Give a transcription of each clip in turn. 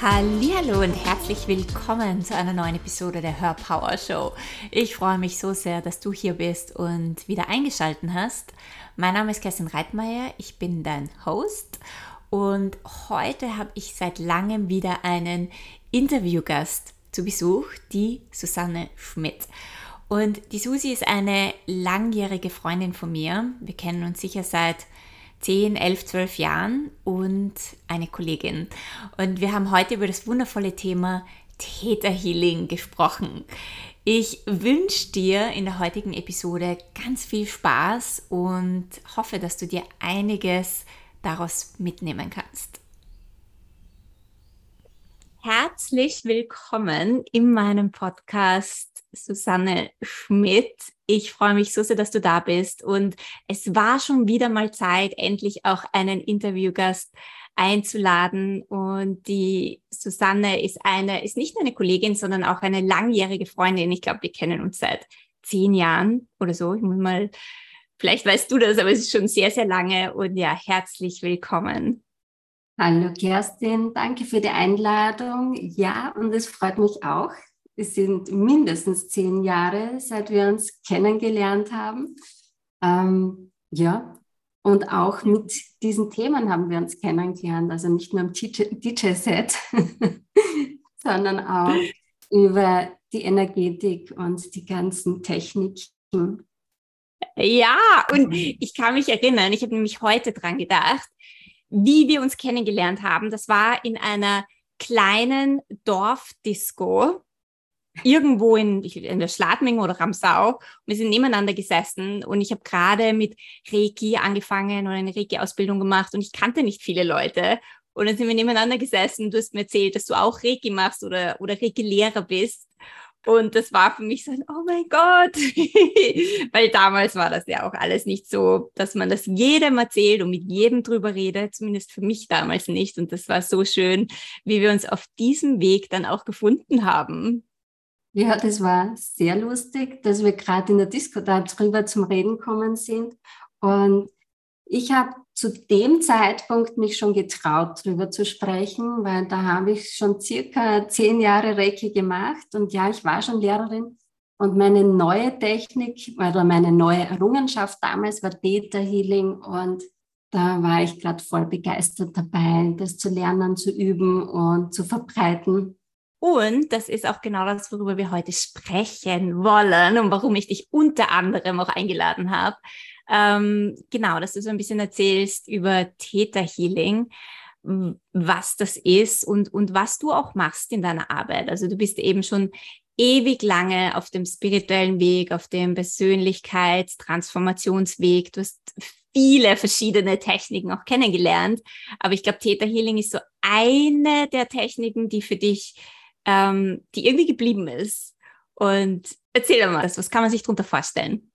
Hallo und herzlich willkommen zu einer neuen Episode der Hörpower Show. Ich freue mich so sehr, dass du hier bist und wieder eingeschaltet hast. Mein Name ist Kerstin Reitmeier, ich bin dein Host und heute habe ich seit langem wieder einen Interviewgast zu Besuch, die Susanne Schmidt. Und die Susi ist eine langjährige Freundin von mir. Wir kennen uns sicher seit 10, 11, 12 Jahren und eine Kollegin. Und wir haben heute über das wundervolle Thema Täterhealing gesprochen. Ich wünsche dir in der heutigen Episode ganz viel Spaß und hoffe, dass du dir einiges daraus mitnehmen kannst. Herzlich willkommen in meinem Podcast Susanne Schmidt. Ich freue mich so sehr, dass du da bist. Und es war schon wieder mal Zeit, endlich auch einen Interviewgast einzuladen. Und die Susanne ist eine, ist nicht nur eine Kollegin, sondern auch eine langjährige Freundin. Ich glaube, wir kennen uns seit zehn Jahren oder so. Ich muss mal, vielleicht weißt du das, aber es ist schon sehr, sehr lange. Und ja, herzlich willkommen. Hallo Kerstin, danke für die Einladung. Ja, und es freut mich auch, es sind mindestens zehn Jahre, seit wir uns kennengelernt haben. Ähm, ja, und auch mit diesen Themen haben wir uns kennengelernt. Also nicht nur im DJ-Set, sondern auch über die Energetik und die ganzen Techniken. Ja, und ich kann mich erinnern, ich habe nämlich heute dran gedacht, wie wir uns kennengelernt haben. Das war in einer kleinen Dorfdisco irgendwo in, in der Schladming oder Ramsau. Wir sind nebeneinander gesessen und ich habe gerade mit Reiki angefangen und eine Reiki-Ausbildung gemacht und ich kannte nicht viele Leute. Und dann sind wir nebeneinander gesessen. Du hast mir erzählt, dass du auch Reiki machst oder, oder Reiki-Lehrer bist. Und das war für mich so ein, oh mein Gott, weil damals war das ja auch alles nicht so, dass man das jedem erzählt und mit jedem drüber redet, zumindest für mich damals nicht. Und das war so schön, wie wir uns auf diesem Weg dann auch gefunden haben. Ja, das war sehr lustig, dass wir gerade in der Disco darüber zum Reden kommen sind. Und ich habe zu dem Zeitpunkt mich schon getraut, darüber zu sprechen, weil da habe ich schon circa zehn Jahre Reiki gemacht und ja, ich war schon Lehrerin. Und meine neue Technik oder meine neue Errungenschaft damals war Theta Healing und da war ich gerade voll begeistert dabei, das zu lernen, zu üben und zu verbreiten. Und das ist auch genau das, worüber wir heute sprechen wollen und warum ich dich unter anderem auch eingeladen habe. Ähm, genau, dass du so ein bisschen erzählst über Theta Healing, was das ist und, und was du auch machst in deiner Arbeit. Also du bist eben schon ewig lange auf dem spirituellen Weg, auf dem Persönlichkeitstransformationsweg. Du hast viele verschiedene Techniken auch kennengelernt. Aber ich glaube, Theta Healing ist so eine der Techniken, die für dich ähm, die irgendwie geblieben ist. Und erzähl doch mal, was kann man sich darunter vorstellen?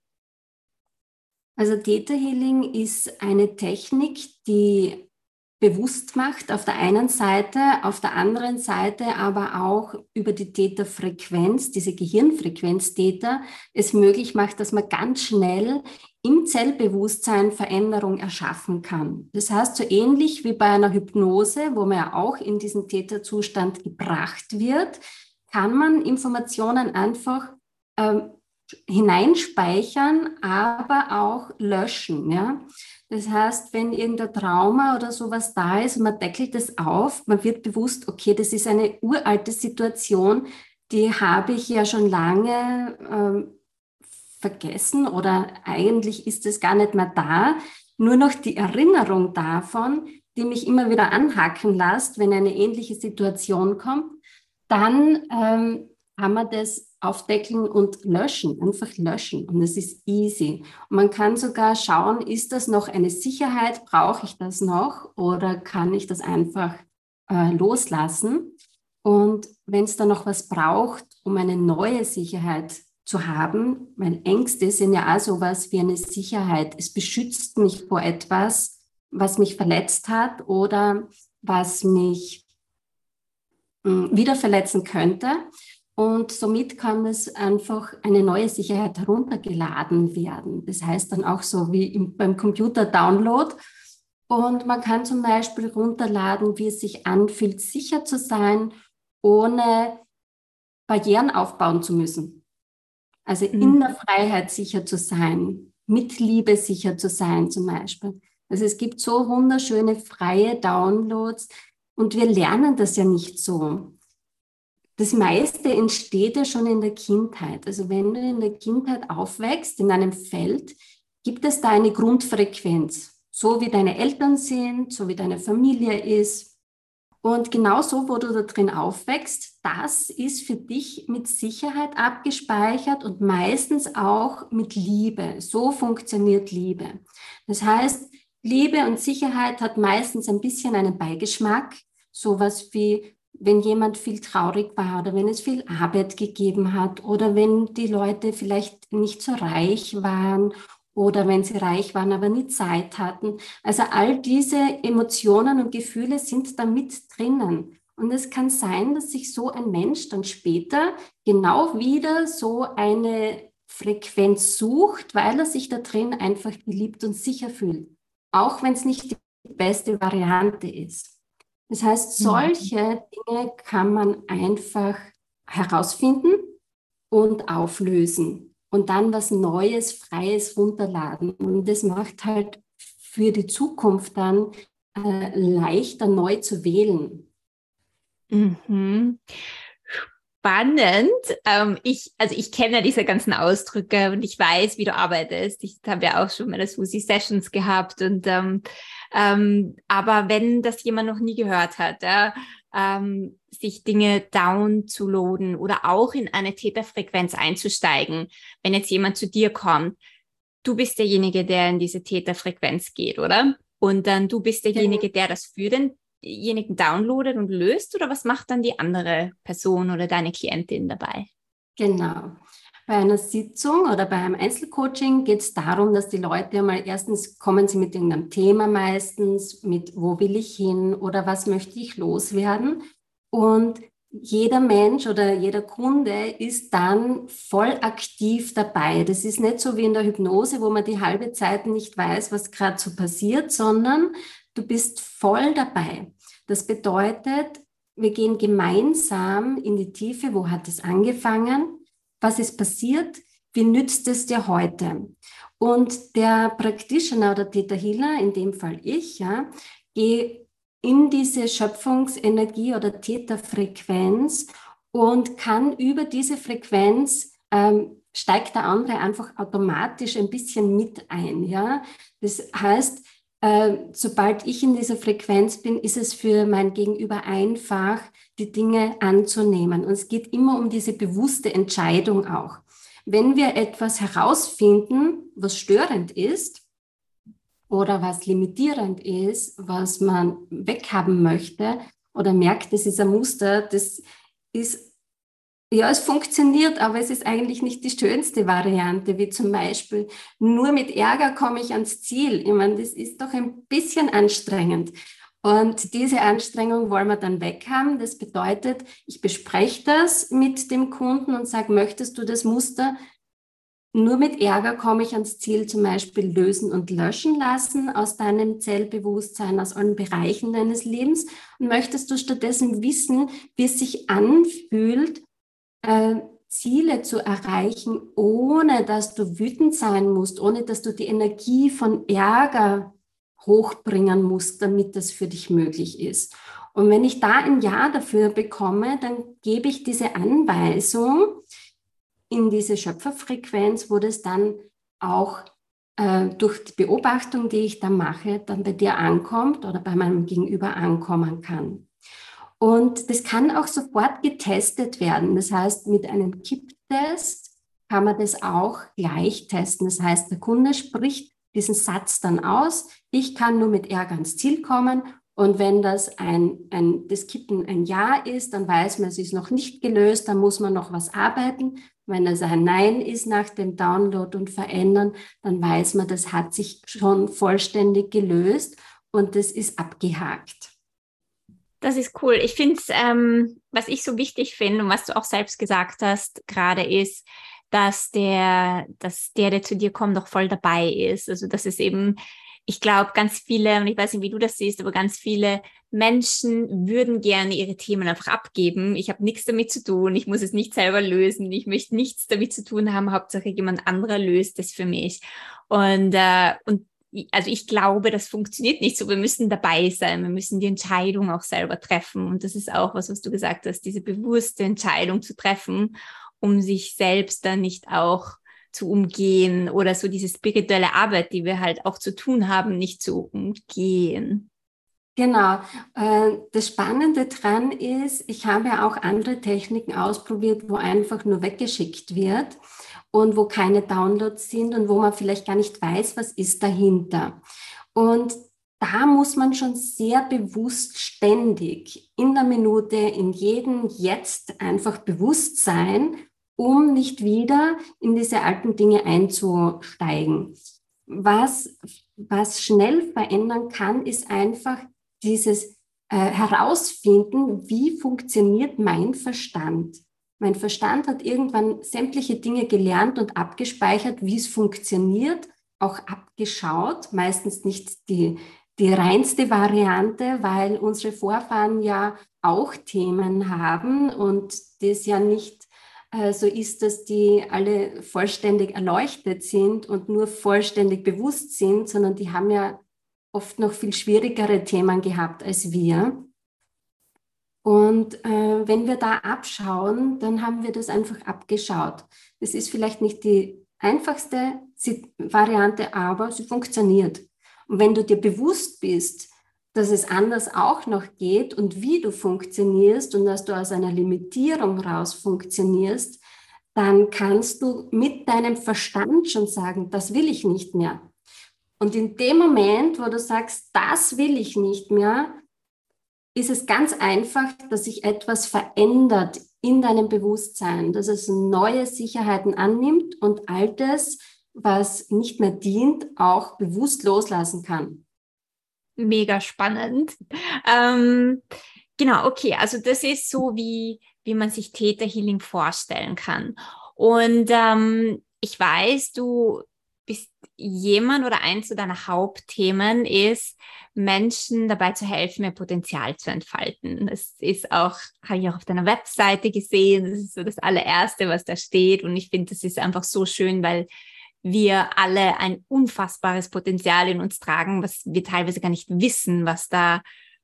Also Theta Healing ist eine Technik, die bewusst macht auf der einen Seite, auf der anderen Seite aber auch über die Theta-Frequenz, diese Gehirnfrequenz Theta, es möglich macht, dass man ganz schnell im Zellbewusstsein Veränderung erschaffen kann. Das heißt, so ähnlich wie bei einer Hypnose, wo man ja auch in diesen Täterzustand gebracht wird, kann man Informationen einfach ähm, hineinspeichern, aber auch löschen. Ja? Das heißt, wenn irgendein Trauma oder sowas da ist man deckelt es auf, man wird bewusst, okay, das ist eine uralte Situation, die habe ich ja schon lange ähm, vergessen oder eigentlich ist es gar nicht mehr da. Nur noch die Erinnerung davon, die mich immer wieder anhaken lässt, wenn eine ähnliche Situation kommt, dann ähm, kann man das aufdeckeln und löschen, einfach löschen. Und es ist easy. Und man kann sogar schauen, ist das noch eine Sicherheit? Brauche ich das noch? Oder kann ich das einfach äh, loslassen? Und wenn es da noch was braucht, um eine neue Sicherheit zu haben, weil Ängste sind ja auch sowas wie eine Sicherheit. Es beschützt mich vor etwas, was mich verletzt hat oder was mich hm, wieder verletzen könnte. Und somit kann es einfach eine neue Sicherheit heruntergeladen werden. Das heißt dann auch so wie im, beim Computer-Download. Und man kann zum Beispiel runterladen, wie es sich anfühlt, sicher zu sein, ohne Barrieren aufbauen zu müssen. Also mhm. in der Freiheit sicher zu sein, mit Liebe sicher zu sein zum Beispiel. Also es gibt so wunderschöne freie Downloads und wir lernen das ja nicht so. Das meiste entsteht ja schon in der Kindheit. Also wenn du in der Kindheit aufwächst, in einem Feld, gibt es da eine Grundfrequenz so wie deine Eltern sind, so wie deine Familie ist. Und genau so, wo du da drin aufwächst, das ist für dich mit Sicherheit abgespeichert und meistens auch mit Liebe. So funktioniert Liebe. Das heißt, Liebe und Sicherheit hat meistens ein bisschen einen Beigeschmack. Sowas wie, wenn jemand viel traurig war oder wenn es viel Arbeit gegeben hat oder wenn die Leute vielleicht nicht so reich waren oder wenn sie reich waren, aber nie Zeit hatten. Also all diese Emotionen und Gefühle sind da mit drinnen. Und es kann sein, dass sich so ein Mensch dann später genau wieder so eine Frequenz sucht, weil er sich da drin einfach geliebt und sicher fühlt. Auch wenn es nicht die beste Variante ist. Das heißt, mhm. solche Dinge kann man einfach herausfinden und auflösen und dann was Neues, Freies runterladen. Und das macht halt für die Zukunft dann äh, leichter, neu zu wählen. Mhm. Spannend. Ähm, ich, also ich kenne ja diese ganzen Ausdrücke und ich weiß, wie du arbeitest. Ich habe ja auch schon das Susi Sessions gehabt und ähm, ähm, aber wenn das jemand noch nie gehört hat, ja, ähm, sich Dinge down zu loaden oder auch in eine Täterfrequenz einzusteigen, wenn jetzt jemand zu dir kommt, du bist derjenige, der in diese Täterfrequenz geht, oder? Und dann du bist derjenige, der das für denjenigen downloadet und löst, oder was macht dann die andere Person oder deine Klientin dabei? Genau. Bei einer Sitzung oder bei einem Einzelcoaching geht es darum, dass die Leute einmal erstens kommen sie mit irgendeinem Thema meistens, mit wo will ich hin oder was möchte ich loswerden. Und jeder Mensch oder jeder Kunde ist dann voll aktiv dabei. Das ist nicht so wie in der Hypnose, wo man die halbe Zeit nicht weiß, was gerade so passiert, sondern du bist voll dabei. Das bedeutet, wir gehen gemeinsam in die Tiefe. Wo hat es angefangen? Was ist passiert, wie nützt es dir heute? Und der Practitioner oder Theta Healer, in dem Fall ich, ja, gehe in diese Schöpfungsenergie oder Theta-Frequenz und kann über diese Frequenz ähm, steigt der andere einfach automatisch ein bisschen mit ein. Ja? Das heißt, sobald ich in dieser Frequenz bin, ist es für mein Gegenüber einfach, die Dinge anzunehmen. Und es geht immer um diese bewusste Entscheidung auch. Wenn wir etwas herausfinden, was störend ist oder was limitierend ist, was man weghaben möchte oder merkt, das ist ein Muster, das ist ja, es funktioniert, aber es ist eigentlich nicht die schönste Variante, wie zum Beispiel, nur mit Ärger komme ich ans Ziel. Ich meine, das ist doch ein bisschen anstrengend. Und diese Anstrengung wollen wir dann weghaben. Das bedeutet, ich bespreche das mit dem Kunden und sage, möchtest du das Muster nur mit Ärger komme ich ans Ziel zum Beispiel lösen und löschen lassen aus deinem Zellbewusstsein, aus allen Bereichen deines Lebens? Und möchtest du stattdessen wissen, wie es sich anfühlt, äh, Ziele zu erreichen, ohne dass du wütend sein musst, ohne dass du die Energie von Ärger hochbringen musst, damit das für dich möglich ist. Und wenn ich da ein Ja dafür bekomme, dann gebe ich diese Anweisung in diese Schöpferfrequenz, wo das dann auch äh, durch die Beobachtung, die ich da mache, dann bei dir ankommt oder bei meinem Gegenüber ankommen kann. Und das kann auch sofort getestet werden. Das heißt, mit einem Kipptest kann man das auch gleich testen. Das heißt, der Kunde spricht diesen Satz dann aus. Ich kann nur mit Ärger ans Ziel kommen. Und wenn das ein, ein, das Kippen ein Ja ist, dann weiß man, es ist noch nicht gelöst, dann muss man noch was arbeiten. Wenn es ein Nein ist nach dem Download und Verändern, dann weiß man, das hat sich schon vollständig gelöst und das ist abgehakt. Das ist cool. Ich finde es, ähm, was ich so wichtig finde und was du auch selbst gesagt hast, gerade ist, dass der, dass der, der zu dir kommt, doch voll dabei ist. Also dass es eben ich glaube, ganz viele, und ich weiß nicht, wie du das siehst, aber ganz viele Menschen würden gerne ihre Themen einfach abgeben. Ich habe nichts damit zu tun, ich muss es nicht selber lösen, ich möchte nichts damit zu tun haben, Hauptsache jemand anderer löst es für mich. Und, äh, und also ich glaube, das funktioniert nicht so. Wir müssen dabei sein, wir müssen die Entscheidung auch selber treffen. Und das ist auch was, was du gesagt hast, diese bewusste Entscheidung zu treffen, um sich selbst dann nicht auch zu umgehen oder so diese spirituelle Arbeit, die wir halt auch zu tun haben, nicht zu umgehen. Genau. Äh, das Spannende dran ist, ich habe auch andere Techniken ausprobiert, wo einfach nur weggeschickt wird und wo keine Downloads sind und wo man vielleicht gar nicht weiß, was ist dahinter. Und da muss man schon sehr bewusst ständig in der Minute, in jedem Jetzt einfach bewusst sein, um nicht wieder in diese alten Dinge einzusteigen. Was, was schnell verändern kann, ist einfach dieses äh, herausfinden, wie funktioniert mein Verstand. Mein Verstand hat irgendwann sämtliche Dinge gelernt und abgespeichert, wie es funktioniert, auch abgeschaut, meistens nicht die, die reinste Variante, weil unsere Vorfahren ja auch Themen haben und das ja nicht äh, so ist, dass die alle vollständig erleuchtet sind und nur vollständig bewusst sind, sondern die haben ja oft noch viel schwierigere Themen gehabt als wir. Und äh, wenn wir da abschauen, dann haben wir das einfach abgeschaut. Das ist vielleicht nicht die einfachste Variante, aber sie funktioniert. Und wenn du dir bewusst bist, dass es anders auch noch geht und wie du funktionierst und dass du aus einer Limitierung raus funktionierst, dann kannst du mit deinem Verstand schon sagen, das will ich nicht mehr. Und in dem Moment, wo du sagst, das will ich nicht mehr, ist es ganz einfach, dass sich etwas verändert in deinem Bewusstsein, dass es neue Sicherheiten annimmt und altes, was nicht mehr dient, auch bewusst loslassen kann. Mega spannend. Ähm, genau, okay, also das ist so, wie, wie man sich Theta Healing vorstellen kann. Und ähm, ich weiß, du jemand oder eins deiner Hauptthemen ist, Menschen dabei zu helfen, ihr Potenzial zu entfalten. Das ist auch, habe ich auch auf deiner Webseite gesehen, das ist so das allererste, was da steht. Und ich finde, das ist einfach so schön, weil wir alle ein unfassbares Potenzial in uns tragen, was wir teilweise gar nicht wissen, was da,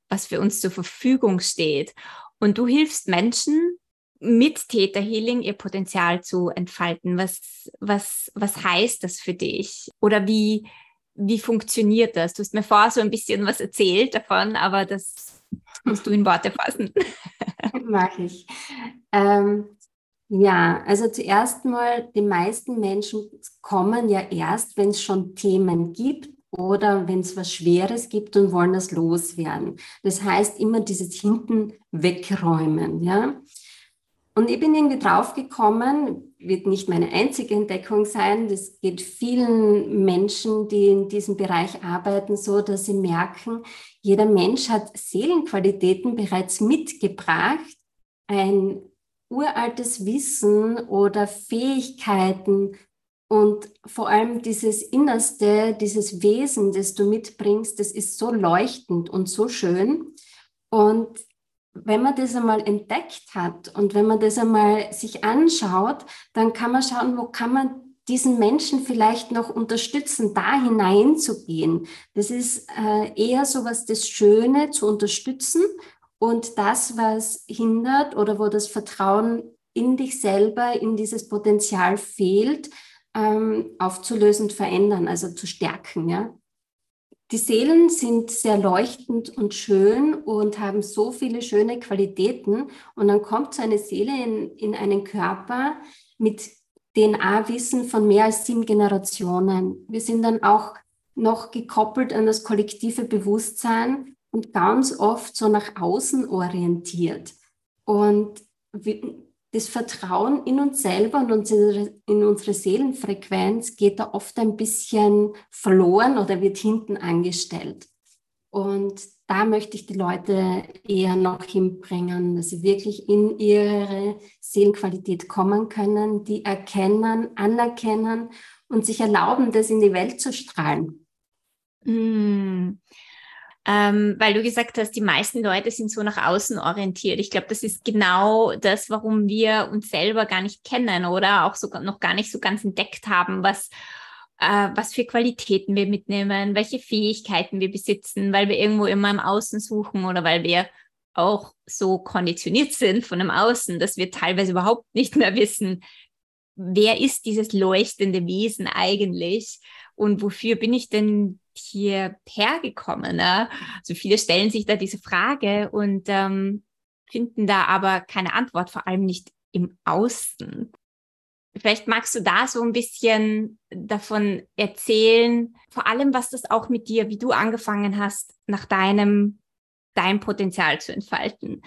was für uns zur Verfügung steht. Und du hilfst Menschen, mit Theta Healing ihr Potenzial zu entfalten. Was, was, was heißt das für dich? Oder wie, wie funktioniert das? Du hast mir vorher so ein bisschen was erzählt davon, aber das musst du in Worte fassen. Mach ich. Ähm, ja, also zuerst mal, die meisten Menschen kommen ja erst, wenn es schon Themen gibt oder wenn es was Schweres gibt und wollen das loswerden. Das heißt immer dieses hinten wegräumen, ja. Und ich bin irgendwie draufgekommen, wird nicht meine einzige Entdeckung sein, das geht vielen Menschen, die in diesem Bereich arbeiten, so, dass sie merken, jeder Mensch hat Seelenqualitäten bereits mitgebracht, ein uraltes Wissen oder Fähigkeiten und vor allem dieses Innerste, dieses Wesen, das du mitbringst, das ist so leuchtend und so schön. Und wenn man das einmal entdeckt hat und wenn man das einmal sich anschaut, dann kann man schauen, wo kann man diesen Menschen vielleicht noch unterstützen, da hineinzugehen. Das ist äh, eher so was das Schöne zu unterstützen und das, was hindert oder wo das Vertrauen in dich selber, in dieses Potenzial fehlt, ähm, aufzulösen verändern, also zu stärken. Ja? Die Seelen sind sehr leuchtend und schön und haben so viele schöne Qualitäten. Und dann kommt so eine Seele in, in einen Körper mit DNA-Wissen von mehr als sieben Generationen. Wir sind dann auch noch gekoppelt an das kollektive Bewusstsein und ganz oft so nach außen orientiert. Und das Vertrauen in uns selber und in unsere Seelenfrequenz geht da oft ein bisschen verloren oder wird hinten angestellt. Und da möchte ich die Leute eher noch hinbringen, dass sie wirklich in ihre Seelenqualität kommen können, die erkennen, anerkennen und sich erlauben, das in die Welt zu strahlen. Mm. Ähm, weil du gesagt hast, die meisten Leute sind so nach außen orientiert. Ich glaube, das ist genau das, warum wir uns selber gar nicht kennen oder auch sogar noch gar nicht so ganz entdeckt haben, was, äh, was für Qualitäten wir mitnehmen, welche Fähigkeiten wir besitzen, weil wir irgendwo immer im Außen suchen oder weil wir auch so konditioniert sind von dem Außen, dass wir teilweise überhaupt nicht mehr wissen, wer ist dieses leuchtende Wesen eigentlich und wofür bin ich denn hierher gekommen? Ne? Also viele stellen sich da diese Frage und ähm, finden da aber keine Antwort, vor allem nicht im Außen. Vielleicht magst du da so ein bisschen davon erzählen, vor allem was das auch mit dir, wie du angefangen hast, nach deinem, dein Potenzial zu entfalten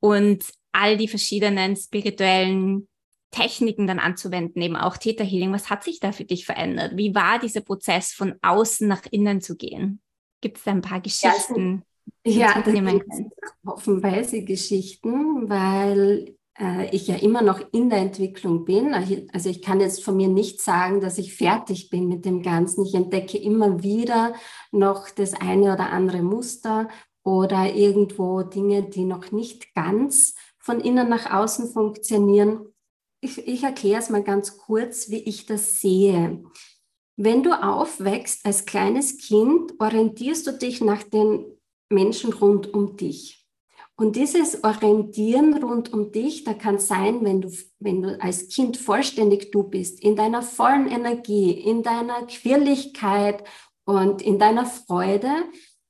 und all die verschiedenen spirituellen Techniken dann anzuwenden, eben auch Theta Healing. Was hat sich da für dich verändert? Wie war dieser Prozess, von außen nach innen zu gehen? Gibt es da ein paar Geschichten? Ja, das sind hoffenweise Geschichten, weil äh, ich ja immer noch in der Entwicklung bin. Also ich kann jetzt von mir nicht sagen, dass ich fertig bin mit dem Ganzen. Ich entdecke immer wieder noch das eine oder andere Muster oder irgendwo Dinge, die noch nicht ganz von innen nach außen funktionieren ich, ich erkläre es mal ganz kurz, wie ich das sehe. Wenn du aufwächst als kleines Kind, orientierst du dich nach den Menschen rund um dich. Und dieses Orientieren rund um dich, da kann sein, wenn du, wenn du als Kind vollständig du bist, in deiner vollen Energie, in deiner Quirligkeit und in deiner Freude,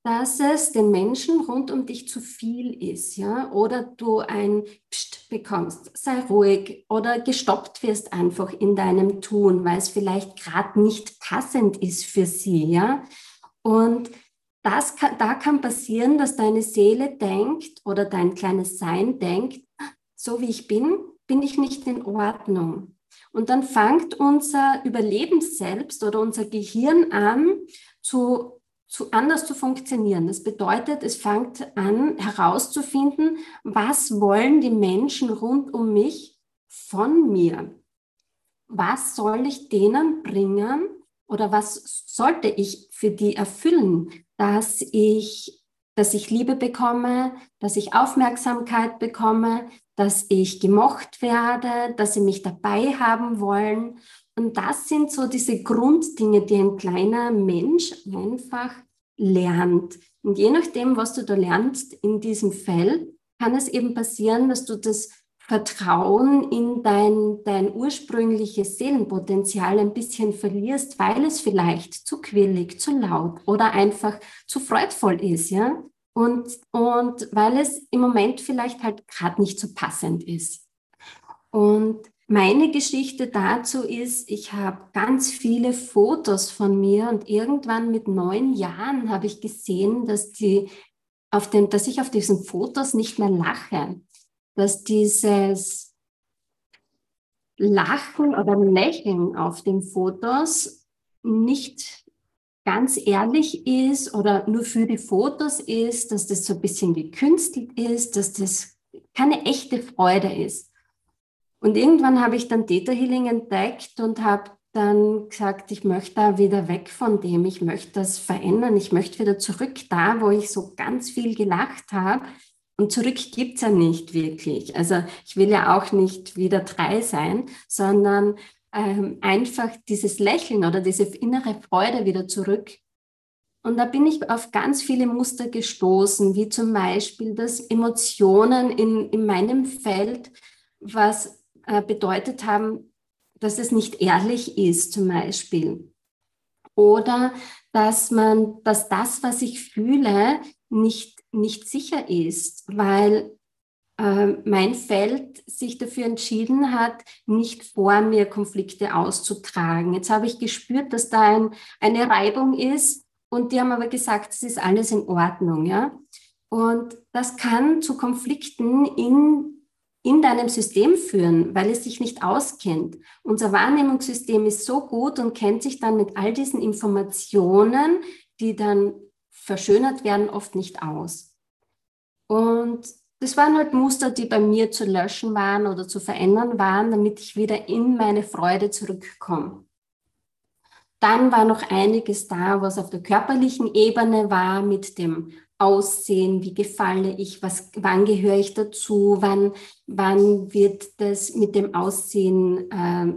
dass es den Menschen rund um dich zu viel ist, ja, oder du ein Psst bekommst, sei ruhig oder gestoppt wirst einfach in deinem Tun, weil es vielleicht gerade nicht passend ist für sie, ja. Und das kann, da kann passieren, dass deine Seele denkt oder dein kleines Sein denkt, so wie ich bin, bin ich nicht in Ordnung. Und dann fängt unser Überleben selbst oder unser Gehirn an zu zu anders zu funktionieren. Das bedeutet, es fängt an herauszufinden, was wollen die Menschen rund um mich von mir? Was soll ich denen bringen oder was sollte ich für die erfüllen, dass ich, dass ich Liebe bekomme, dass ich Aufmerksamkeit bekomme, dass ich gemocht werde, dass sie mich dabei haben wollen. Und das sind so diese Grunddinge, die ein kleiner Mensch einfach lernt. Und je nachdem, was du da lernst in diesem Feld, kann es eben passieren, dass du das Vertrauen in dein, dein ursprüngliches Seelenpotenzial ein bisschen verlierst, weil es vielleicht zu quirlig, zu laut oder einfach zu freudvoll ist, ja. Und, und weil es im Moment vielleicht halt gerade nicht so passend ist. Und meine Geschichte dazu ist, ich habe ganz viele Fotos von mir und irgendwann mit neun Jahren habe ich gesehen, dass, die auf den, dass ich auf diesen Fotos nicht mehr lache, dass dieses Lachen oder Lächeln auf den Fotos nicht ganz ehrlich ist oder nur für die Fotos ist, dass das so ein bisschen gekünstelt ist, dass das keine echte Freude ist. Und irgendwann habe ich dann Theta Healing entdeckt und habe dann gesagt, ich möchte da wieder weg von dem, ich möchte das verändern, ich möchte wieder zurück da, wo ich so ganz viel gelacht habe. Und zurück gibt es ja nicht wirklich. Also ich will ja auch nicht wieder drei sein, sondern ähm, einfach dieses Lächeln oder diese innere Freude wieder zurück. Und da bin ich auf ganz viele Muster gestoßen, wie zum Beispiel, dass Emotionen in, in meinem Feld, was äh, bedeutet haben, dass es nicht ehrlich ist zum Beispiel. Oder dass man, dass das, was ich fühle, nicht, nicht sicher ist, weil äh, mein Feld sich dafür entschieden hat, nicht vor mir Konflikte auszutragen. Jetzt habe ich gespürt, dass da ein, eine Reibung ist und die haben aber gesagt, es ist alles in Ordnung. Ja? Und das kann zu Konflikten in in deinem System führen, weil es sich nicht auskennt. Unser Wahrnehmungssystem ist so gut und kennt sich dann mit all diesen Informationen, die dann verschönert werden, oft nicht aus. Und das waren halt Muster, die bei mir zu löschen waren oder zu verändern waren, damit ich wieder in meine Freude zurückkomme. Dann war noch einiges da, was auf der körperlichen Ebene war mit dem Aussehen, wie gefalle ich, was, wann gehöre ich dazu, wann, wann wird das mit dem Aussehen äh,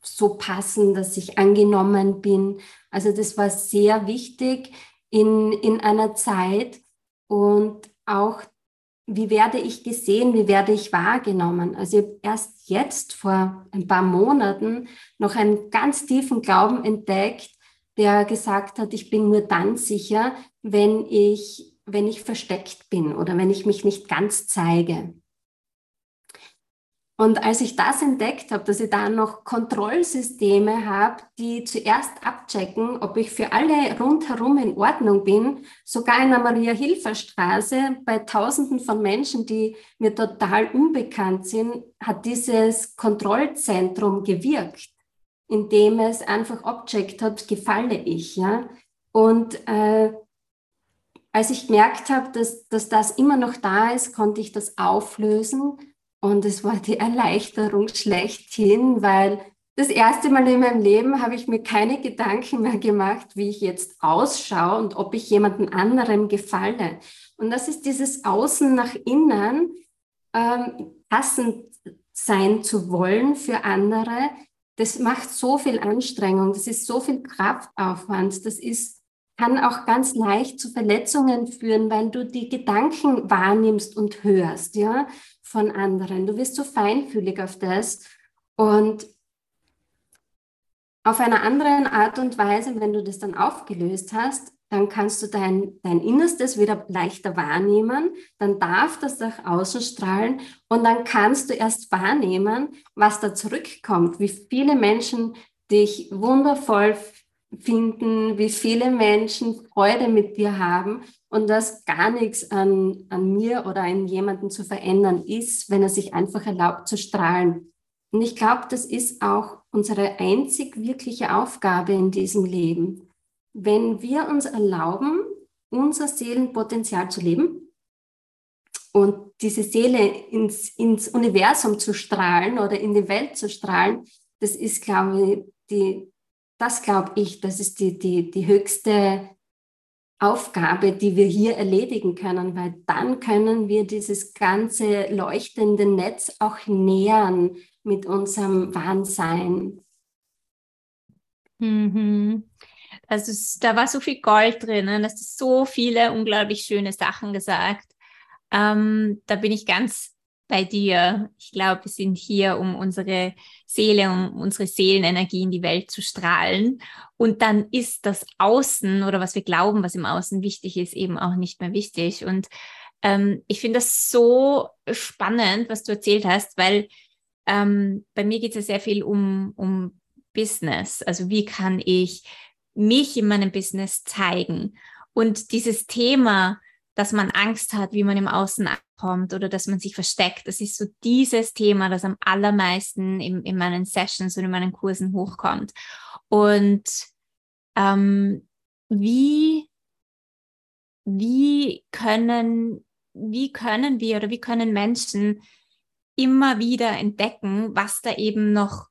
so passen, dass ich angenommen bin. Also das war sehr wichtig in, in einer Zeit und auch, wie werde ich gesehen, wie werde ich wahrgenommen. Also ich habe erst jetzt vor ein paar Monaten noch einen ganz tiefen Glauben entdeckt, der gesagt hat, ich bin nur dann sicher, wenn ich, wenn ich versteckt bin oder wenn ich mich nicht ganz zeige. Und als ich das entdeckt habe, dass ich da noch Kontrollsysteme habe, die zuerst abchecken, ob ich für alle rundherum in Ordnung bin, sogar in der Maria-Hilfer-Straße bei Tausenden von Menschen, die mir total unbekannt sind, hat dieses Kontrollzentrum gewirkt, indem es einfach abcheckt hat, gefalle ich. Ja? Und äh, als ich gemerkt habe, dass, dass das immer noch da ist, konnte ich das auflösen und es war die Erleichterung schlechthin, weil das erste Mal in meinem Leben habe ich mir keine Gedanken mehr gemacht, wie ich jetzt ausschaue und ob ich jemandem anderem gefalle. Und das ist dieses Außen nach innen, ähm, passend sein zu wollen für andere. Das macht so viel Anstrengung, das ist so viel Kraftaufwand, das ist, kann auch ganz leicht zu Verletzungen führen, weil du die Gedanken wahrnimmst und hörst, ja von anderen. Du wirst so feinfühlig auf das. Und auf einer anderen Art und Weise, wenn du das dann aufgelöst hast, dann kannst du dein, dein Innerstes wieder leichter wahrnehmen, dann darf das nach außen strahlen. Und dann kannst du erst wahrnehmen, was da zurückkommt, wie viele Menschen dich wundervoll finden, wie viele Menschen Freude mit dir haben und dass gar nichts an, an mir oder an jemanden zu verändern ist, wenn er sich einfach erlaubt zu strahlen. Und ich glaube, das ist auch unsere einzig wirkliche Aufgabe in diesem Leben. Wenn wir uns erlauben, unser Seelenpotenzial zu leben und diese Seele ins, ins Universum zu strahlen oder in die Welt zu strahlen, das ist, glaube ich, die, das glaube ich, das ist die, die, die höchste Aufgabe, die wir hier erledigen können, weil dann können wir dieses ganze leuchtende Netz auch nähern mit unserem Wahnsein. Mhm. Also da war so viel Gold drin, ne? das ist so viele unglaublich schöne Sachen gesagt. Ähm, da bin ich ganz bei dir. Ich glaube, wir sind hier, um unsere Seele, um unsere Seelenenergie in die Welt zu strahlen. Und dann ist das Außen oder was wir glauben, was im Außen wichtig ist, eben auch nicht mehr wichtig. Und ähm, ich finde das so spannend, was du erzählt hast, weil ähm, bei mir geht es ja sehr viel um, um Business. Also wie kann ich mich in meinem Business zeigen? Und dieses Thema, dass man Angst hat, wie man im Außen ankommt oder dass man sich versteckt. Das ist so dieses Thema, das am allermeisten in, in meinen Sessions und in meinen Kursen hochkommt. Und ähm, wie, wie können, wie können wir oder wie können Menschen immer wieder entdecken, was da eben noch,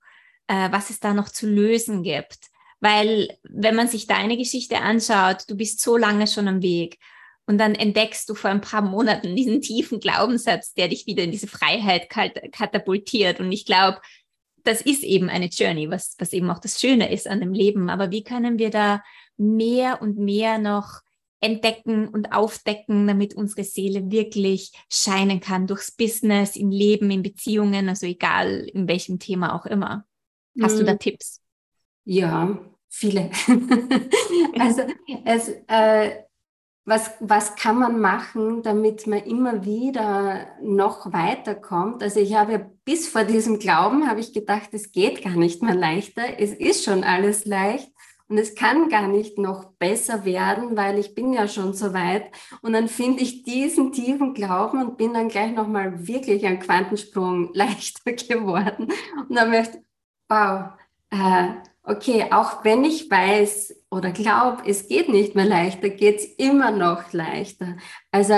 äh, was es da noch zu lösen gibt? Weil wenn man sich deine Geschichte anschaut, du bist so lange schon am Weg und dann entdeckst du vor ein paar Monaten diesen tiefen Glaubenssatz, der dich wieder in diese Freiheit katapultiert. Und ich glaube, das ist eben eine Journey, was, was eben auch das Schöne ist an dem Leben. Aber wie können wir da mehr und mehr noch entdecken und aufdecken, damit unsere Seele wirklich scheinen kann durchs Business, im Leben, in Beziehungen, also egal in welchem Thema auch immer. Hast hm. du da hm. Tipps? Ja, viele. also es, äh, was, was kann man machen, damit man immer wieder noch weiterkommt? Also ich habe bis vor diesem Glauben, habe ich gedacht, es geht gar nicht mehr leichter. Es ist schon alles leicht und es kann gar nicht noch besser werden, weil ich bin ja schon so weit. Und dann finde ich diesen tiefen Glauben und bin dann gleich nochmal wirklich ein Quantensprung leichter geworden. Und dann möchte, wow, äh, okay, auch wenn ich weiß oder glaube, es geht nicht mehr leichter, geht es immer noch leichter. Also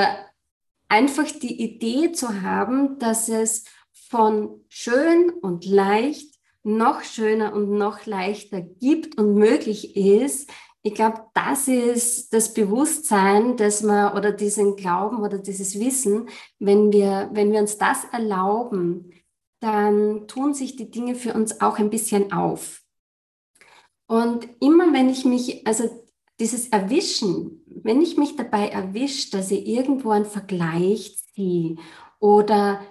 einfach die Idee zu haben, dass es von schön und leicht noch schöner und noch leichter gibt und möglich ist, ich glaube, das ist das Bewusstsein, dass man oder diesen Glauben oder dieses Wissen, wenn wir, wenn wir uns das erlauben, dann tun sich die Dinge für uns auch ein bisschen auf. Und immer wenn ich mich, also dieses Erwischen, wenn ich mich dabei erwische, dass ich irgendwo einen Vergleich ziehe oder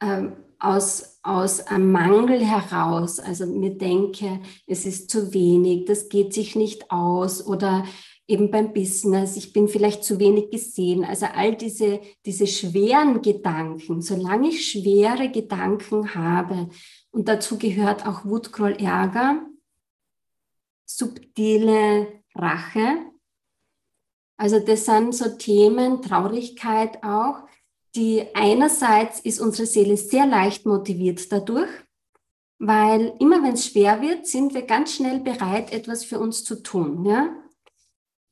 ähm, aus, aus einem Mangel heraus, also mir denke, es ist zu wenig, das geht sich nicht aus oder eben beim Business, ich bin vielleicht zu wenig gesehen. Also all diese, diese schweren Gedanken, solange ich schwere Gedanken habe, und dazu gehört auch Wut, Groll, Ärger, subtile Rache. Also das sind so Themen, Traurigkeit auch, die einerseits ist unsere Seele sehr leicht motiviert dadurch, weil immer wenn es schwer wird, sind wir ganz schnell bereit, etwas für uns zu tun. Ja?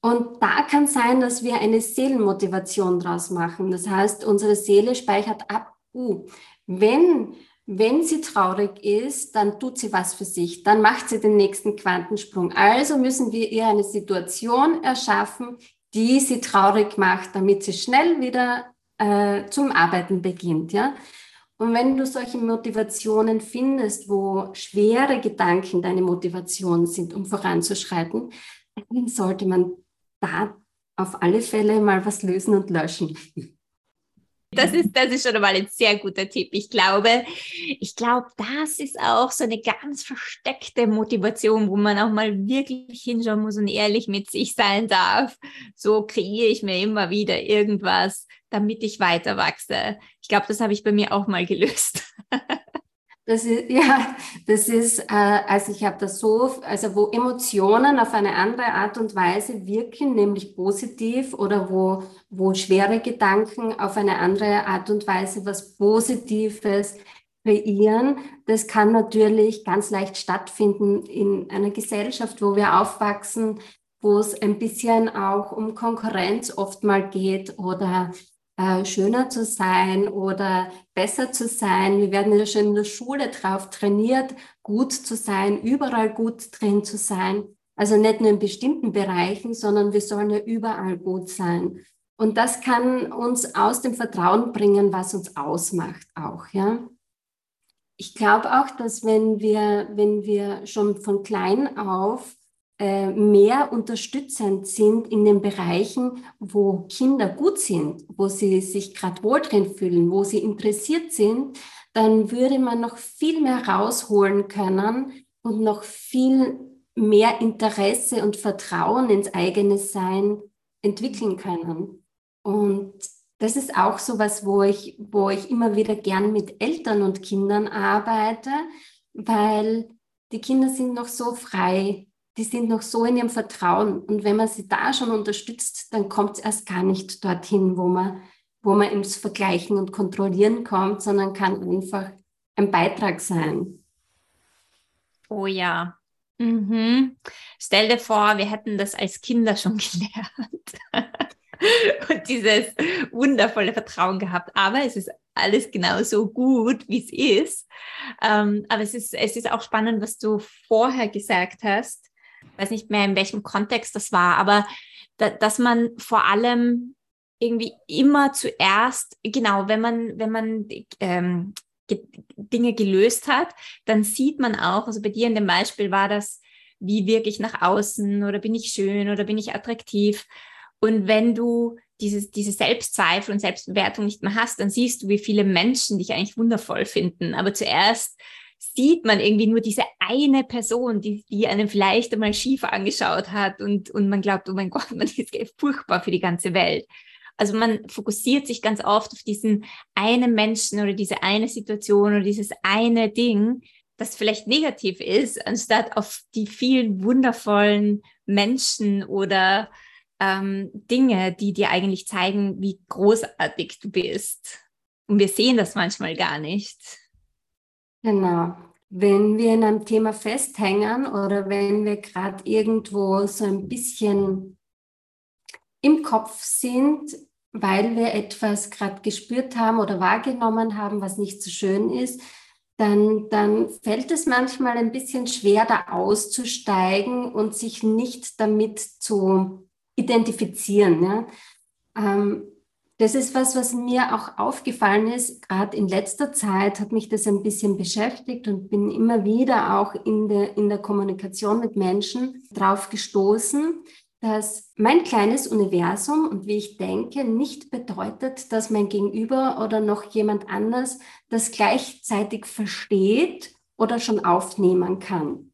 Und da kann sein, dass wir eine Seelenmotivation draus machen. Das heißt, unsere Seele speichert ab, uh, wenn, wenn sie traurig ist, dann tut sie was für sich, dann macht sie den nächsten Quantensprung. Also müssen wir ihr eine Situation erschaffen, die sie traurig macht, damit sie schnell wieder äh, zum Arbeiten beginnt. Ja? Und wenn du solche Motivationen findest, wo schwere Gedanken deine Motivation sind, um voranzuschreiten, dann sollte man da auf alle Fälle mal was lösen und löschen. Das ist, das ist schon einmal ein sehr guter Tipp. Ich glaube, ich glaube, das ist auch so eine ganz versteckte Motivation, wo man auch mal wirklich hinschauen muss und ehrlich mit sich sein darf. So kreiere ich mir immer wieder irgendwas, damit ich weiter wachse. Ich glaube, das habe ich bei mir auch mal gelöst. Das ist, ja, das ist, äh, also ich habe das so, also wo Emotionen auf eine andere Art und Weise wirken, nämlich positiv oder wo, wo schwere Gedanken auf eine andere Art und Weise was Positives kreieren, das kann natürlich ganz leicht stattfinden in einer Gesellschaft, wo wir aufwachsen, wo es ein bisschen auch um Konkurrenz oft mal geht oder äh, schöner zu sein oder besser zu sein. Wir werden ja schon in der Schule drauf trainiert, gut zu sein, überall gut drin zu sein. Also nicht nur in bestimmten Bereichen, sondern wir sollen ja überall gut sein. Und das kann uns aus dem Vertrauen bringen, was uns ausmacht auch, ja. Ich glaube auch, dass wenn wir, wenn wir schon von klein auf mehr unterstützend sind in den Bereichen, wo Kinder gut sind, wo sie sich gerade wohl drin fühlen, wo sie interessiert sind, dann würde man noch viel mehr rausholen können und noch viel mehr Interesse und Vertrauen ins eigene Sein entwickeln können. Und das ist auch so was, wo ich, wo ich immer wieder gern mit Eltern und Kindern arbeite, weil die Kinder sind noch so frei die sind noch so in ihrem Vertrauen. Und wenn man sie da schon unterstützt, dann kommt es erst gar nicht dorthin, wo man, wo man ins Vergleichen und Kontrollieren kommt, sondern kann einfach ein Beitrag sein. Oh ja. Mhm. Stell dir vor, wir hätten das als Kinder schon gelernt und dieses wundervolle Vertrauen gehabt. Aber es ist alles genauso gut, wie es ist. Ähm, aber es ist, es ist auch spannend, was du vorher gesagt hast, weiß nicht mehr, in welchem Kontext das war, aber da, dass man vor allem irgendwie immer zuerst, genau, wenn man, wenn man ähm, ge Dinge gelöst hat, dann sieht man auch, also bei dir in dem Beispiel war das, wie wirke ich nach außen oder bin ich schön oder bin ich attraktiv. Und wenn du dieses, diese Selbstzweifel und Selbstbewertung nicht mehr hast, dann siehst du, wie viele Menschen dich eigentlich wundervoll finden. Aber zuerst sieht man irgendwie nur diese eine Person, die, die einem vielleicht einmal schief angeschaut hat und, und man glaubt, oh mein Gott, man ist furchtbar für die ganze Welt. Also man fokussiert sich ganz oft auf diesen einen Menschen oder diese eine Situation oder dieses eine Ding, das vielleicht negativ ist, anstatt auf die vielen wundervollen Menschen oder ähm, Dinge, die dir eigentlich zeigen, wie großartig du bist. Und wir sehen das manchmal gar nicht. Genau. Wenn wir in einem Thema festhängen oder wenn wir gerade irgendwo so ein bisschen im Kopf sind, weil wir etwas gerade gespürt haben oder wahrgenommen haben, was nicht so schön ist, dann, dann fällt es manchmal ein bisschen schwer, da auszusteigen und sich nicht damit zu identifizieren. Ja? Ähm, das ist was, was mir auch aufgefallen ist. Gerade in letzter Zeit hat mich das ein bisschen beschäftigt und bin immer wieder auch in der, in der Kommunikation mit Menschen drauf gestoßen, dass mein kleines Universum und wie ich denke nicht bedeutet, dass mein Gegenüber oder noch jemand anders das gleichzeitig versteht oder schon aufnehmen kann.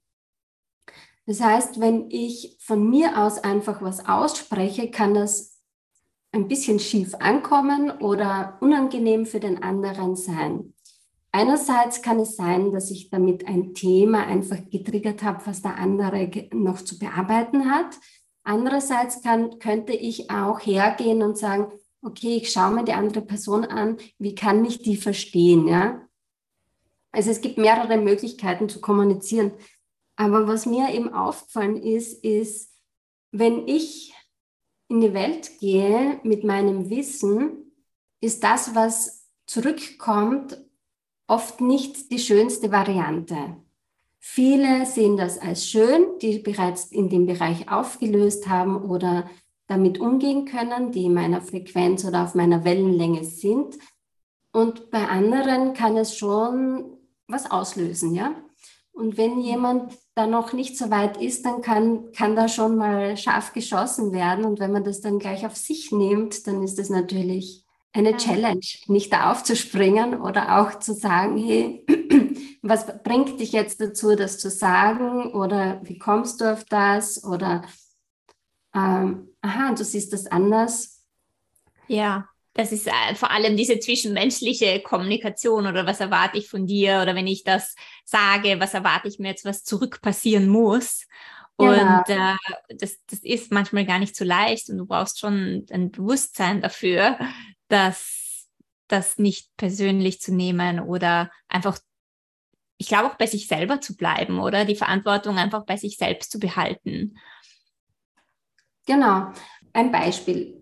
Das heißt, wenn ich von mir aus einfach was ausspreche, kann das ein bisschen schief ankommen oder unangenehm für den anderen sein. Einerseits kann es sein, dass ich damit ein Thema einfach getriggert habe, was der andere noch zu bearbeiten hat. Andererseits kann, könnte ich auch hergehen und sagen, okay, ich schaue mir die andere Person an, wie kann ich die verstehen? Ja? Also es gibt mehrere Möglichkeiten zu kommunizieren. Aber was mir eben aufgefallen ist, ist, wenn ich in die Welt gehe mit meinem Wissen, ist das, was zurückkommt, oft nicht die schönste Variante. Viele sehen das als schön, die bereits in dem Bereich aufgelöst haben oder damit umgehen können, die in meiner Frequenz oder auf meiner Wellenlänge sind. Und bei anderen kann es schon was auslösen, ja. Und wenn jemand da noch nicht so weit ist, dann kann, kann da schon mal scharf geschossen werden. Und wenn man das dann gleich auf sich nimmt, dann ist das natürlich eine Challenge, nicht da aufzuspringen oder auch zu sagen, hey, was bringt dich jetzt dazu, das zu sagen? Oder wie kommst du auf das? Oder ähm, aha, du siehst das anders. Ja, das ist äh, vor allem diese zwischenmenschliche Kommunikation oder was erwarte ich von dir oder wenn ich das sage, was erwarte ich mir jetzt, was zurück passieren muss. Und genau. äh, das, das ist manchmal gar nicht so leicht und du brauchst schon ein Bewusstsein dafür, dass das nicht persönlich zu nehmen oder einfach, ich glaube auch bei sich selber zu bleiben oder die Verantwortung einfach bei sich selbst zu behalten. Genau. Ein Beispiel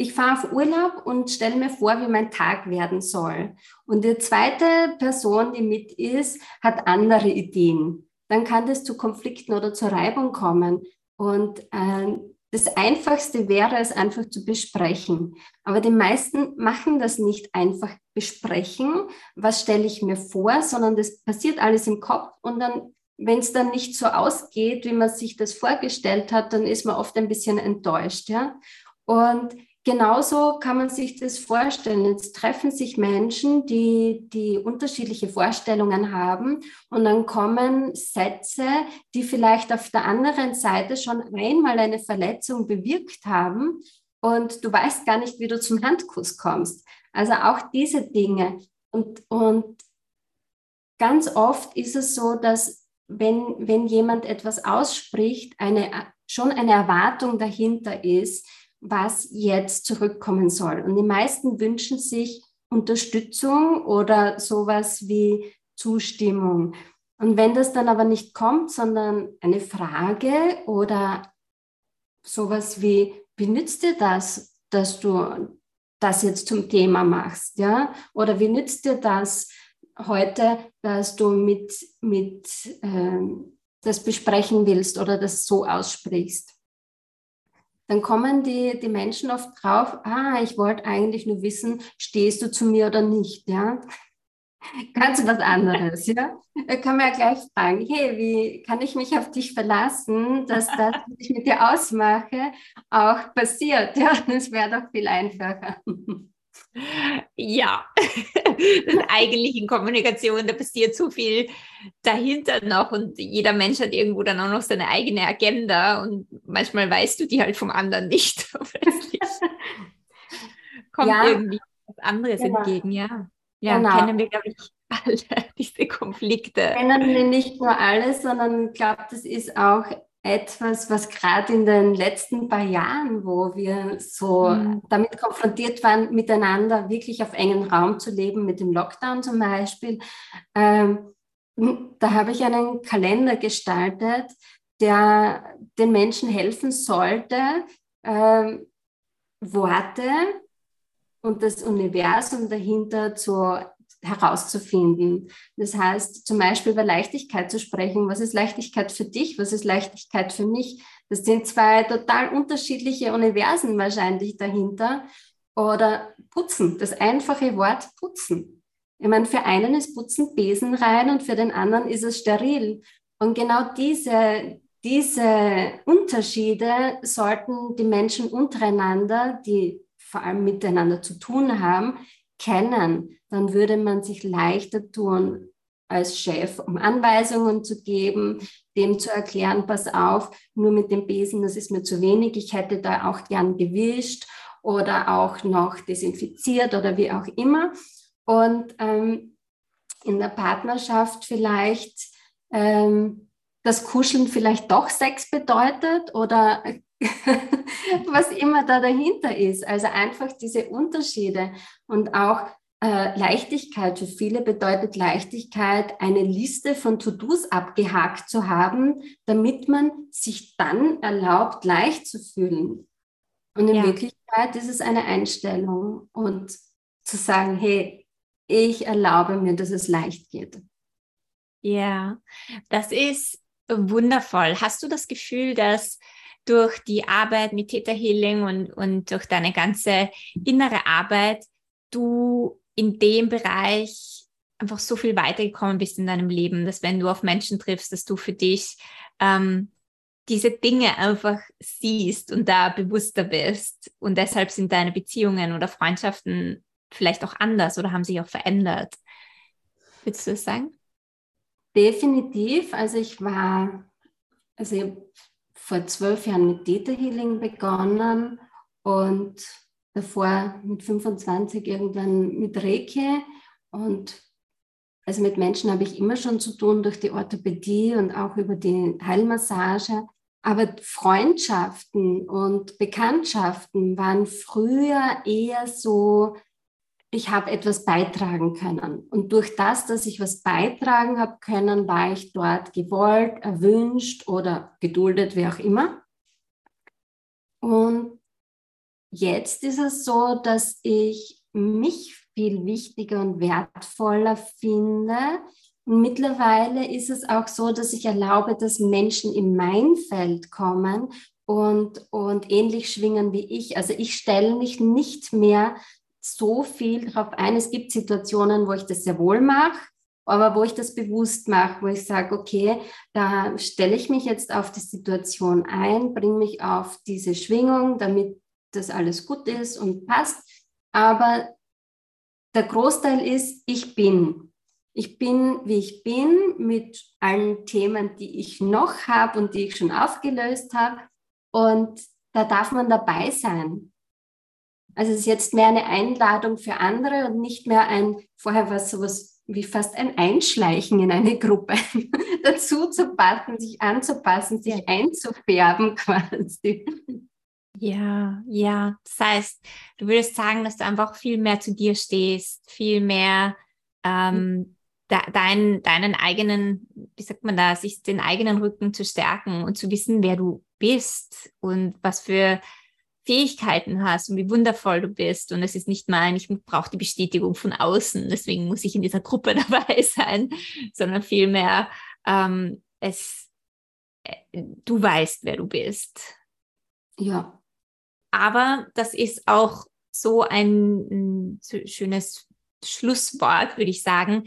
ich fahre auf Urlaub und stelle mir vor, wie mein Tag werden soll. Und die zweite Person, die mit ist, hat andere Ideen. Dann kann das zu Konflikten oder zur Reibung kommen. Und äh, das Einfachste wäre es einfach zu besprechen. Aber die meisten machen das nicht einfach besprechen, was stelle ich mir vor, sondern das passiert alles im Kopf und dann, wenn es dann nicht so ausgeht, wie man sich das vorgestellt hat, dann ist man oft ein bisschen enttäuscht. Ja? Und genauso kann man sich das vorstellen. Jetzt treffen sich Menschen, die, die unterschiedliche Vorstellungen haben und dann kommen Sätze, die vielleicht auf der anderen Seite schon einmal eine Verletzung bewirkt haben und du weißt gar nicht, wie du zum Handkuss kommst. Also auch diese Dinge. Und, und ganz oft ist es so, dass wenn, wenn jemand etwas ausspricht, eine, schon eine Erwartung dahinter ist, was jetzt zurückkommen soll. Und die meisten wünschen sich Unterstützung oder sowas wie Zustimmung. Und wenn das dann aber nicht kommt, sondern eine Frage oder sowas wie, wie nützt dir das, dass du das jetzt zum Thema machst, ja? Oder wie nützt dir das heute, dass du mit, mit ähm, das besprechen willst oder das so aussprichst? Dann kommen die, die Menschen oft drauf, ah, ich wollte eigentlich nur wissen, stehst du zu mir oder nicht, ja? Ganz was anderes, ja? Da kann man ja gleich fragen, hey, wie kann ich mich auf dich verlassen, dass das, was ich mit dir ausmache, auch passiert, ja? Das wäre doch viel einfacher. Ja, in eigentlichen Kommunikation, da passiert so viel dahinter noch und jeder Mensch hat irgendwo dann auch noch seine eigene Agenda und manchmal weißt du die halt vom anderen nicht. Kommt ja. irgendwie was anderes genau. entgegen, ja. Ja, genau. kennen wir, glaube ich, alle diese Konflikte. Kennen wir nicht nur alle, sondern ich glaube, das ist auch etwas, was gerade in den letzten paar Jahren, wo wir so mhm. damit konfrontiert waren, miteinander wirklich auf engen Raum zu leben, mit dem Lockdown zum Beispiel, ähm, da habe ich einen Kalender gestaltet, der den Menschen helfen sollte, ähm, Worte und das Universum dahinter zu, herauszufinden. Das heißt, zum Beispiel über Leichtigkeit zu sprechen. Was ist Leichtigkeit für dich? Was ist Leichtigkeit für mich? Das sind zwei total unterschiedliche Universen wahrscheinlich dahinter. Oder putzen, das einfache Wort putzen. Ich meine, für einen ist Putzen Besen rein und für den anderen ist es steril. Und genau diese, diese Unterschiede sollten die Menschen untereinander, die vor allem miteinander zu tun haben, kennen. Dann würde man sich leichter tun, als Chef, um Anweisungen zu geben, dem zu erklären, pass auf, nur mit dem Besen, das ist mir zu wenig, ich hätte da auch gern gewischt oder auch noch desinfiziert oder wie auch immer. Und ähm, in der Partnerschaft vielleicht ähm, das Kuscheln vielleicht doch Sex bedeutet oder was immer da dahinter ist. Also einfach diese Unterschiede und auch äh, Leichtigkeit. Für viele bedeutet Leichtigkeit, eine Liste von To-Dos abgehakt zu haben, damit man sich dann erlaubt, leicht zu fühlen. Und in ja. Wirklichkeit ist es eine Einstellung und zu sagen, hey, ich erlaube mir, dass es leicht geht. Ja, das ist wundervoll. Hast du das Gefühl, dass durch die Arbeit mit Theta Healing und, und durch deine ganze innere Arbeit du in dem Bereich einfach so viel weitergekommen bist in deinem Leben, dass wenn du auf Menschen triffst, dass du für dich ähm, diese Dinge einfach siehst und da bewusster bist. Und deshalb sind deine Beziehungen oder Freundschaften vielleicht auch anders oder haben sich auch verändert. Würdest du das sagen? Definitiv. Also ich war, also vor zwölf Jahren mit Theta Healing begonnen und davor mit 25 irgendwann mit Reiki und also mit Menschen habe ich immer schon zu tun durch die Orthopädie und auch über die Heilmassage. Aber Freundschaften und Bekanntschaften waren früher eher so, ich habe etwas beitragen können. Und durch das, dass ich was beitragen habe können, war ich dort gewollt, erwünscht oder geduldet, wie auch immer. Und Jetzt ist es so, dass ich mich viel wichtiger und wertvoller finde. Und mittlerweile ist es auch so, dass ich erlaube, dass Menschen in mein Feld kommen und, und ähnlich schwingen wie ich. Also ich stelle mich nicht mehr so viel darauf ein. Es gibt Situationen, wo ich das sehr wohl mache, aber wo ich das bewusst mache, wo ich sage, okay, da stelle ich mich jetzt auf die Situation ein, bringe mich auf diese Schwingung, damit dass alles gut ist und passt. Aber der Großteil ist, ich bin. Ich bin, wie ich bin, mit allen Themen, die ich noch habe und die ich schon aufgelöst habe. Und da darf man dabei sein. Also es ist jetzt mehr eine Einladung für andere und nicht mehr ein, vorher war es sowas wie fast ein Einschleichen in eine Gruppe, dazu zu passen, sich anzupassen, sich einzufärben quasi. Ja, ja. Das heißt, du würdest sagen, dass du einfach viel mehr zu dir stehst, viel mehr ähm, de dein, deinen eigenen, wie sagt man da, sich den eigenen Rücken zu stärken und zu wissen, wer du bist und was für Fähigkeiten hast und wie wundervoll du bist. Und es ist nicht mein, ich brauche die Bestätigung von außen, deswegen muss ich in dieser Gruppe dabei sein, sondern vielmehr ähm, es, äh, du weißt, wer du bist. Ja, aber das ist auch so ein, ein schönes Schlusswort, würde ich sagen.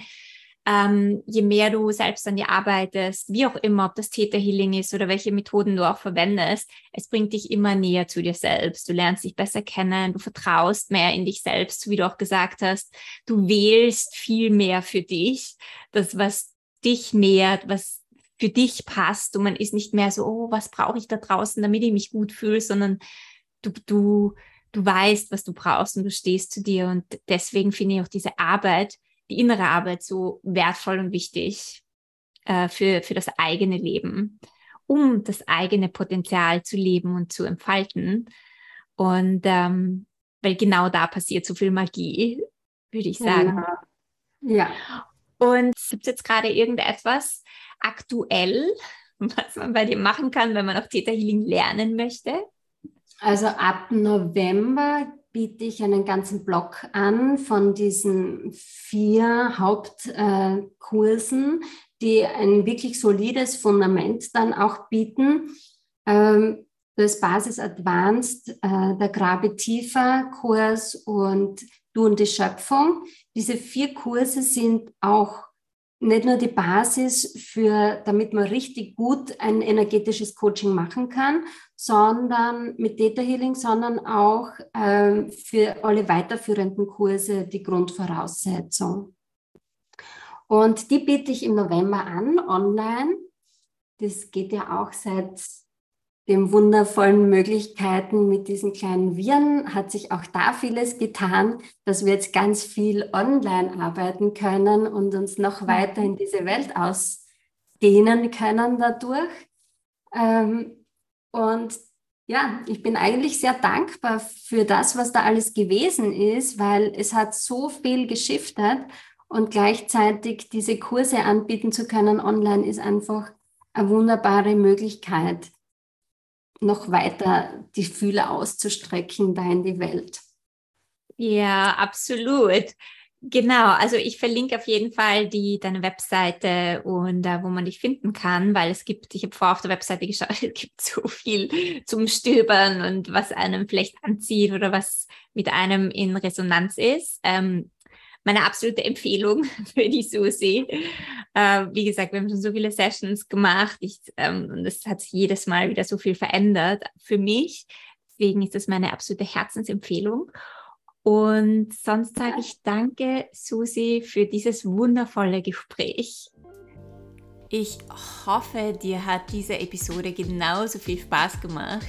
Ähm, je mehr du selbst an dir arbeitest, wie auch immer, ob das Theta Healing ist oder welche Methoden du auch verwendest, es bringt dich immer näher zu dir selbst. Du lernst dich besser kennen, du vertraust mehr in dich selbst, wie du auch gesagt hast. Du wählst viel mehr für dich, das, was dich nährt, was für dich passt. Und man ist nicht mehr so, oh, was brauche ich da draußen, damit ich mich gut fühle, sondern du, du, du weißt, was du brauchst und du stehst zu dir. Und deswegen finde ich auch diese Arbeit, die innere Arbeit so wertvoll und wichtig äh, für, für das eigene Leben, um das eigene Potenzial zu leben und zu entfalten. Und ähm, weil genau da passiert so viel Magie, würde ich sagen. Ja. ja. Und gibt es jetzt gerade irgendetwas aktuell, was man bei dir machen kann, wenn man auch Theta Healing lernen möchte? Also ab November biete ich einen ganzen Block an von diesen vier Hauptkursen, die ein wirklich solides Fundament dann auch bieten. Ähm, das Basis Advanced, äh, der Grabe Tiefer Kurs und Du und die Schöpfung. Diese vier Kurse sind auch nicht nur die Basis für, damit man richtig gut ein energetisches Coaching machen kann, sondern mit Data Healing, sondern auch äh, für alle weiterführenden Kurse die Grundvoraussetzung. Und die biete ich im November an, online. Das geht ja auch seit den wundervollen Möglichkeiten mit diesen kleinen Viren hat sich auch da vieles getan, dass wir jetzt ganz viel online arbeiten können und uns noch mhm. weiter in diese Welt ausdehnen können dadurch. Ähm, und ja, ich bin eigentlich sehr dankbar für das, was da alles gewesen ist, weil es hat so viel geschiftet und gleichzeitig diese Kurse anbieten zu können online ist einfach eine wunderbare Möglichkeit noch weiter die Fühler auszustrecken da in die Welt. Ja, absolut. Genau, also ich verlinke auf jeden Fall die deine Webseite und uh, wo man dich finden kann, weil es gibt, ich habe vorher auf der Webseite geschaut, es gibt so viel zum Stöbern und was einem vielleicht anzieht oder was mit einem in Resonanz ist. Ähm, meine absolute Empfehlung für die Susi. Äh, wie gesagt, wir haben schon so viele Sessions gemacht ich, ähm, und es hat sich jedes Mal wieder so viel verändert für mich. Deswegen ist das meine absolute Herzensempfehlung. Und sonst sage ich danke, Susi, für dieses wundervolle Gespräch. Ich hoffe, dir hat diese Episode genauso viel Spaß gemacht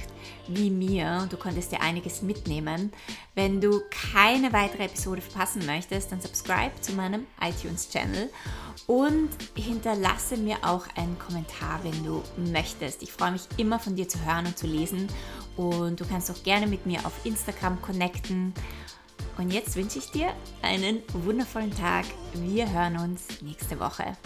wie mir und du konntest dir einiges mitnehmen. Wenn du keine weitere Episode verpassen möchtest, dann subscribe zu meinem iTunes-Channel und hinterlasse mir auch einen Kommentar, wenn du möchtest. Ich freue mich immer von dir zu hören und zu lesen und du kannst auch gerne mit mir auf Instagram connecten. Und jetzt wünsche ich dir einen wundervollen Tag. Wir hören uns nächste Woche.